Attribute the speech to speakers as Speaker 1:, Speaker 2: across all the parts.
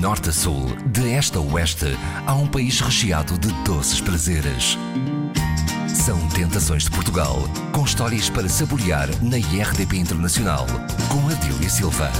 Speaker 1: norte a sul, de este a oeste, há um país recheado de doces prazeres. São Tentações de Portugal, com histórias para saborear na IRDP Internacional, com Adília Silva.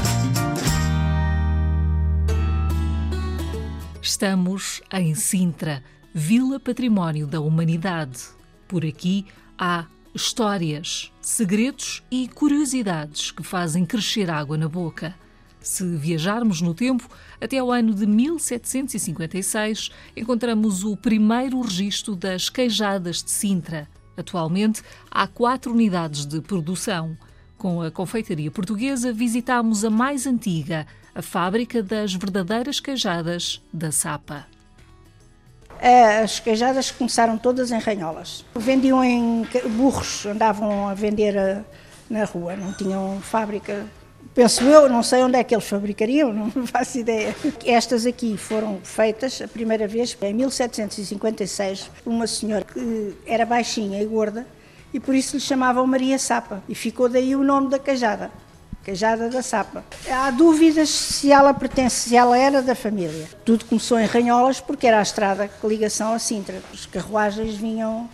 Speaker 2: Estamos em Sintra, Vila Património da Humanidade. Por aqui há histórias, segredos e curiosidades que fazem crescer água na boca. Se viajarmos no tempo, até ao ano de 1756, encontramos o primeiro registro das queijadas de Sintra. Atualmente, há quatro unidades de produção. Com a confeitaria portuguesa, visitamos a mais antiga, a fábrica das verdadeiras queijadas da Sapa.
Speaker 3: As queijadas começaram todas em ranholas. Vendiam em burros, andavam a vender eh, na rua, não tinham fábrica Penso eu, não sei onde é que eles fabricariam, não faço ideia. Estas aqui foram feitas a primeira vez em 1756 por uma senhora que era baixinha e gorda e por isso lhe chamavam Maria Sapa e ficou daí o nome da cajada. Cajada da Sapa. Há dúvidas se ela pertence, se ela era da família. Tudo começou em Ranholas porque era a estrada com ligação a Sintra. As carruagens vinham,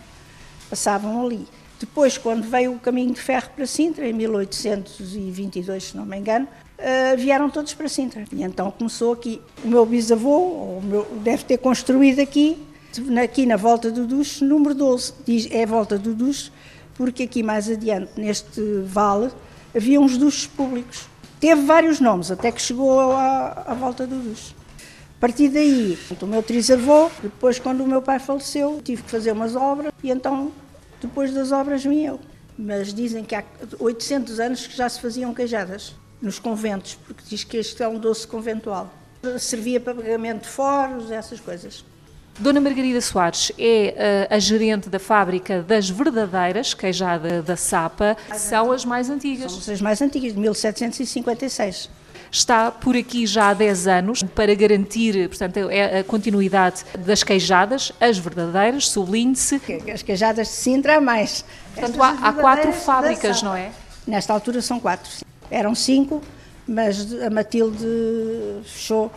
Speaker 3: passavam ali. Depois, quando veio o caminho de ferro para Sintra, em 1822, se não me engano, uh, vieram todos para Sintra. E então começou aqui. O meu bisavô, o meu, deve ter construído aqui, aqui na volta do Duche, número 12. Diz, é a volta do Duche, porque aqui mais adiante, neste vale, havia uns duches públicos. Teve vários nomes, até que chegou à, à volta do Duche. A partir daí, o meu trisavô, depois quando o meu pai faleceu, tive que fazer umas obras e então depois das obras vim eu. Mas dizem que há 800 anos que já se faziam queijadas nos conventos, porque diz que este é um doce conventual. Servia para pagamento de foros, essas coisas.
Speaker 2: Dona Margarida Soares é uh, a gerente da fábrica das verdadeiras queijadas da Sapa, são as mais antigas.
Speaker 3: São as mais antigas, de 1756
Speaker 2: está por aqui já há 10 anos para garantir, portanto, é a continuidade das queijadas, as verdadeiras, sublinhe-se.
Speaker 3: As queijadas de Sintra há mais.
Speaker 2: Portanto, há, há quatro fábricas, não é?
Speaker 3: Nesta altura são quatro. Eram cinco, mas a Matilde fechou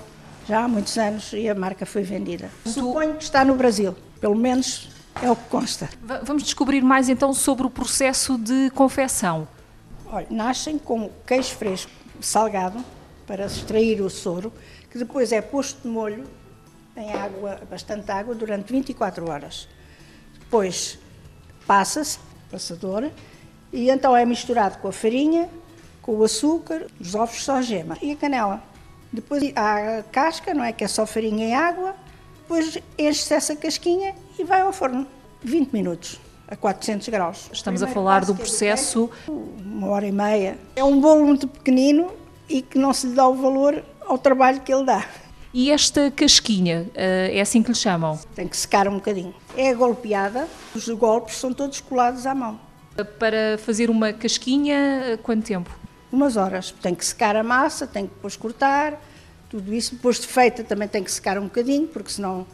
Speaker 3: já há muitos anos e a marca foi vendida. Suponho que está no Brasil, pelo menos é o que consta.
Speaker 2: Vamos descobrir mais então sobre o processo de confecção.
Speaker 3: Olha, nascem com queijo fresco, salgado, para extrair o soro, que depois é posto de molho em água, bastante água, durante 24 horas. Depois passa-se, passador, e então é misturado com a farinha, com o açúcar, os ovos só gema e a canela. Depois há a casca, não é? Que é só farinha e água. Depois enche-se essa casquinha e vai ao forno. 20 minutos, a 400 graus.
Speaker 2: Estamos a falar do processo.
Speaker 3: Uma hora e meia. É um bolo muito pequenino e que não se lhe dá o valor ao trabalho que ele dá.
Speaker 2: E esta casquinha, eh, é assim que lhe chamam?
Speaker 3: Tem que secar um bocadinho. É golpeada, os golpes são todos colados à mão.
Speaker 2: Para fazer uma casquinha, eh, quanto tempo?
Speaker 3: Umas horas. Tem que secar a massa, tem que depois cortar, tudo isso. Depois de feita também tem que secar um bocadinho, porque senão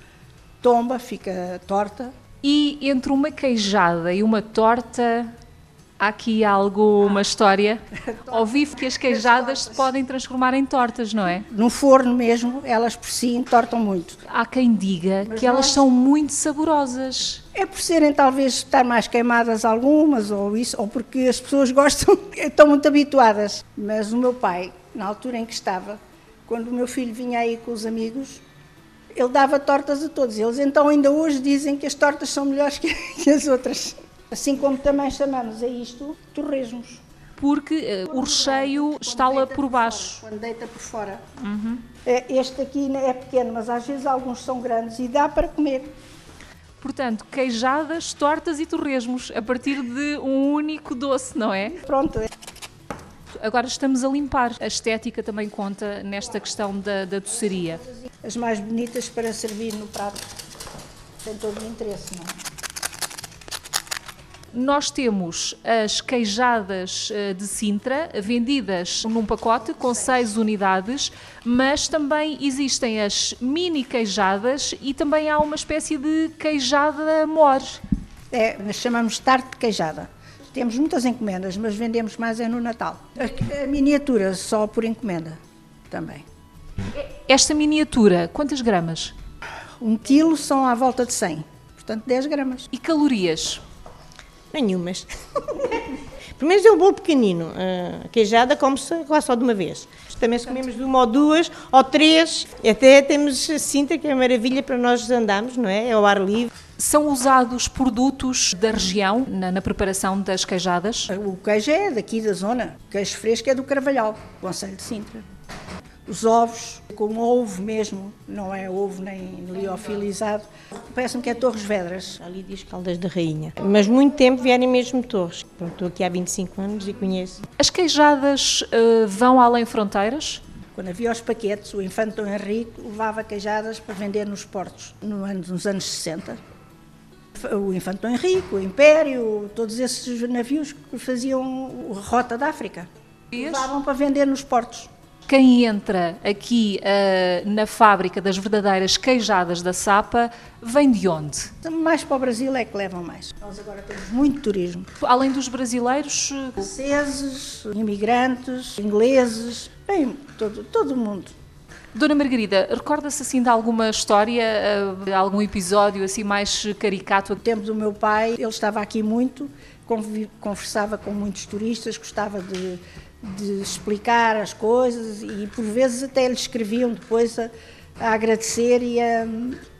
Speaker 3: tomba, fica torta.
Speaker 2: E entre uma queijada e uma torta, Há aqui algo, uma história. Ouvi que as queijadas se podem transformar em tortas, não é?
Speaker 3: No forno mesmo, elas por si entortam muito.
Speaker 2: Há quem diga Mas que elas são muito saborosas.
Speaker 3: É por serem talvez estar mais queimadas algumas, ou isso, ou porque as pessoas gostam, estão muito habituadas. Mas o meu pai, na altura em que estava, quando o meu filho vinha aí com os amigos, ele dava tortas a todos. Eles então ainda hoje dizem que as tortas são melhores que as outras. Assim como também chamamos a isto torresmos.
Speaker 2: Porque uh, o recheio está lá por baixo.
Speaker 3: Por, quando deita por fora. Uhum. Este aqui é pequeno, mas às vezes alguns são grandes e dá para comer.
Speaker 2: Portanto, queijadas, tortas e torresmos, a partir de um único doce, não é?
Speaker 3: Pronto.
Speaker 2: Agora estamos a limpar. A estética também conta nesta questão da, da doçaria.
Speaker 3: As mais bonitas para servir no prato. Tem todo o interesse, não é?
Speaker 2: Nós temos as queijadas eh, de Sintra, vendidas num pacote com seis unidades, mas também existem as mini queijadas e também há uma espécie de queijada mor.
Speaker 3: É, nós chamamos tarte de queijada. Temos muitas encomendas, mas vendemos mais é no Natal. A, a miniatura só por encomenda também.
Speaker 2: Esta miniatura, quantas gramas?
Speaker 3: Um quilo são à volta de 100, portanto 10 gramas.
Speaker 2: E calorias?
Speaker 4: Nenhumas. Primeiro é um bolo pequenino, a queijada come-se quase só de uma vez. Também se comemos de uma ou duas ou três, até temos a cinta que é maravilha para nós andarmos, não é? É ao ar livre.
Speaker 2: São usados produtos da região na, na, preparação das queijadas?
Speaker 3: O queijo é daqui da zona. O queijo fresco é do Carvalhal, Conselho de Sintra. Os ovos, com ovo mesmo, não é ovo nem liofilizado, parece-me que é Torres Vedras.
Speaker 4: Ali diz Caldas da Rainha. Mas muito tempo vierem mesmo Torres. Pronto, estou aqui há 25 anos e conheço.
Speaker 2: As queijadas uh, vão além fronteiras?
Speaker 3: Quando havia os paquetes, o infante Dom Henrique levava queijadas para vender nos portos, no ano, nos anos 60. O infante Dom Henrique, o Império, todos esses navios que faziam rota da África. Levavam para vender nos portos.
Speaker 2: Quem entra aqui uh, na fábrica das verdadeiras queijadas da Sapa vem de onde?
Speaker 3: Mais para o Brasil é que levam mais. Nós agora temos muito turismo.
Speaker 2: Além dos brasileiros?
Speaker 3: Franceses, imigrantes, ingleses, bem, todo, todo mundo.
Speaker 2: Dona Margarida, recorda-se assim de alguma história, de algum episódio assim mais caricato?
Speaker 3: No tempo do meu pai, ele estava aqui muito, conversava com muitos turistas, gostava de de explicar as coisas e por vezes até lhe escreviam depois a, a agradecer e a.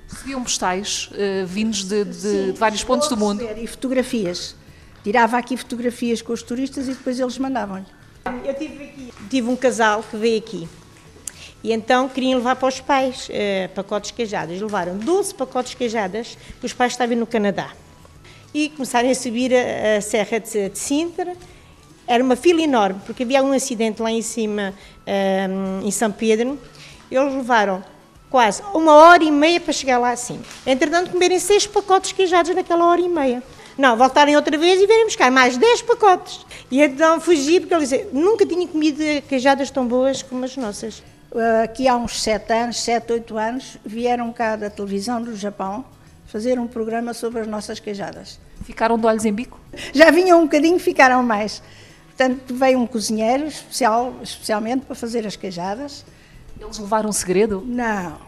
Speaker 2: Recebiam postais uh, vindos de, de, Sim, de vários pontos do mundo.
Speaker 3: E fotografias. Tirava aqui fotografias com os turistas e depois eles mandavam-lhe.
Speaker 4: Eu tive, aqui, tive um casal que veio aqui e então queriam levar para os pais uh, pacotes queijadas. Levaram 12 pacotes queijadas que os pais estavam no Canadá. E começaram a subir a, a Serra de, de Sintra era uma fila enorme, porque havia um acidente lá em cima, um, em São Pedro. Eles levaram quase uma hora e meia para chegar lá assim. Entretanto, comerem seis pacotes queijados naquela hora e meia. Não, voltarem outra vez e virem buscar mais dez pacotes. E então fugi, porque ele dizia, nunca tinha comido queijadas tão boas como as nossas.
Speaker 3: Aqui há uns sete anos, sete, oito anos, vieram cá da televisão do Japão fazer um programa sobre as nossas queijadas.
Speaker 2: Ficaram de olhos em bico?
Speaker 3: Já vinham um bocadinho, ficaram mais. Portanto, veio um cozinheiro especial, especialmente para fazer as queijadas.
Speaker 2: Eles levaram um segredo?
Speaker 3: Não,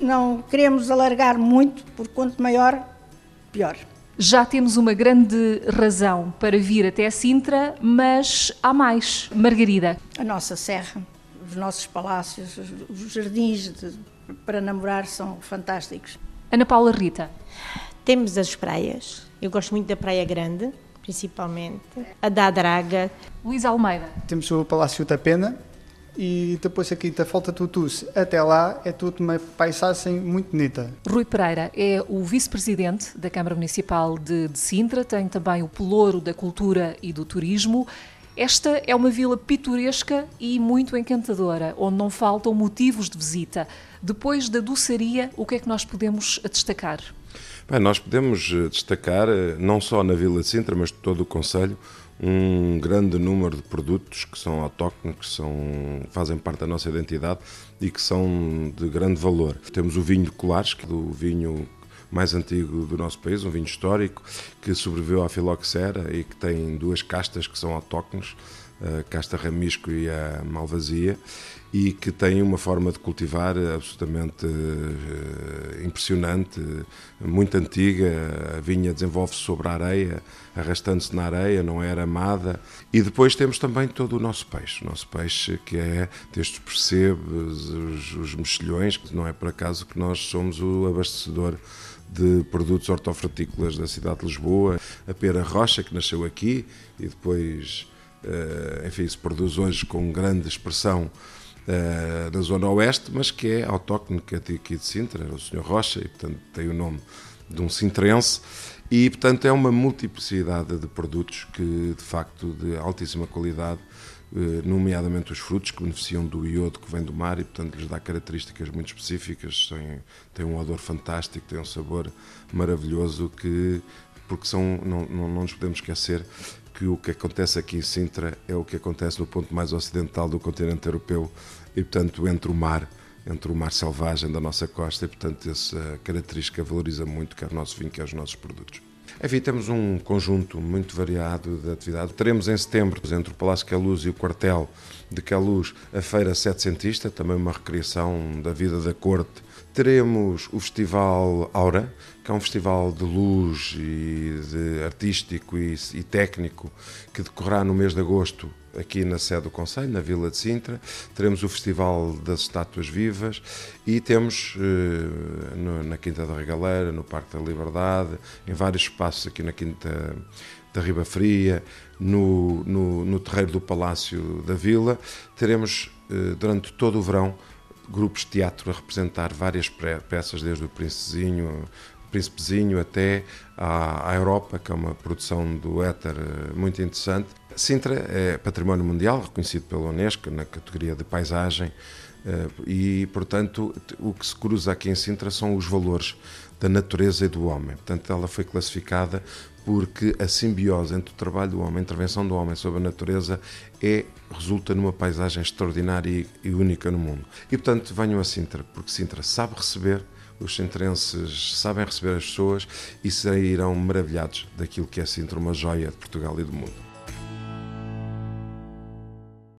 Speaker 3: não queremos alargar muito, porque quanto maior, pior.
Speaker 2: Já temos uma grande razão para vir até Sintra, mas há mais. Margarida.
Speaker 3: A nossa serra, os nossos palácios, os jardins de, para namorar são fantásticos.
Speaker 2: Ana Paula Rita.
Speaker 4: Temos as praias. Eu gosto muito da Praia Grande principalmente, a da Draga.
Speaker 2: Luís Almeida.
Speaker 5: Temos o Palácio da Pena e depois aqui da Falta Tutus até lá é tudo uma paisagem muito bonita.
Speaker 2: Rui Pereira é o vice-presidente da Câmara Municipal de, de Sintra, tem também o pelouro da cultura e do turismo. Esta é uma vila pitoresca e muito encantadora, onde não faltam motivos de visita. Depois da doçaria, o que é que nós podemos destacar?
Speaker 6: Bem, nós podemos eh, destacar, eh, não só na Vila de Sintra, mas todo o Conselho, um grande número de produtos que são autóctonos, que são, fazem parte da nossa identidade e que são de grande valor. Temos o vinho de Colares, que é o vinho mais antigo do nosso país, um vinho histórico, que sobreviveu à filoxera e que tem duas castas que são autóctones, a casta ramisco e a malvasia, e que tem uma forma de cultivar absolutamente uh, impressionante, muito antiga. A vinha desenvolve-se sobre a areia, arrastando-se na areia, não é aramada. E depois temos também todo o nosso peixe, o nosso peixe que é destes percebes, os, os mexilhões, que não é por acaso que nós somos o abastecedor de produtos hortofrutícolas da cidade de Lisboa, a pera rocha que nasceu aqui e depois, uh, enfim, se produz hoje com grande expressão uh, da zona oeste, mas que é autóctone é aqui de Sintra, o Sr. Rocha, e portanto tem o nome de um sintrense, e portanto é uma multiplicidade de produtos que de facto de altíssima qualidade, uh, nomeadamente os frutos que beneficiam do iodo que vem do mar e portanto lhes dá características muito específicas, tem um odor fantástico, tem um sabor maravilhoso que porque são, não, não, não nos podemos esquecer que o que acontece aqui em Sintra é o que acontece no ponto mais ocidental do continente europeu e, portanto, entre o mar, entre o mar selvagem da nossa costa, e, portanto, essa característica valoriza muito quer o nosso vinho, quer os nossos produtos. Enfim, temos um conjunto muito variado de atividade. Teremos em setembro, entre o Palácio Queluz e o quartel de Queluz, a Feira Setecentista, também uma recriação da vida da corte. Teremos o Festival Aura, que é um festival de luz e de artístico e, e técnico que decorrerá no mês de agosto aqui na sede do Conselho, na Vila de Sintra. Teremos o Festival das Estátuas Vivas e temos eh, no, na Quinta da Regaleira, no Parque da Liberdade, em vários espaços aqui na Quinta da Riba Fria, no, no, no terreiro do Palácio da Vila. Teremos eh, durante todo o verão grupos de teatro a representar várias peças, desde o Princezinho, Príncipezinho até à, à, Europa, que é uma produção do éter eh, muito interessante. Sintra é património mundial, reconhecido pela Unesco na categoria de paisagem, e, portanto, o que se cruza aqui em Sintra são os valores da natureza e do homem. Portanto, ela foi classificada porque a simbiose entre o trabalho do homem, a intervenção do homem sobre a natureza, é, resulta numa paisagem extraordinária e, e única no mundo. E, portanto, venham a Sintra, porque Sintra sabe receber, os sintrenses sabem receber as pessoas e sairão maravilhados daquilo que é Sintra, uma joia de Portugal e do mundo.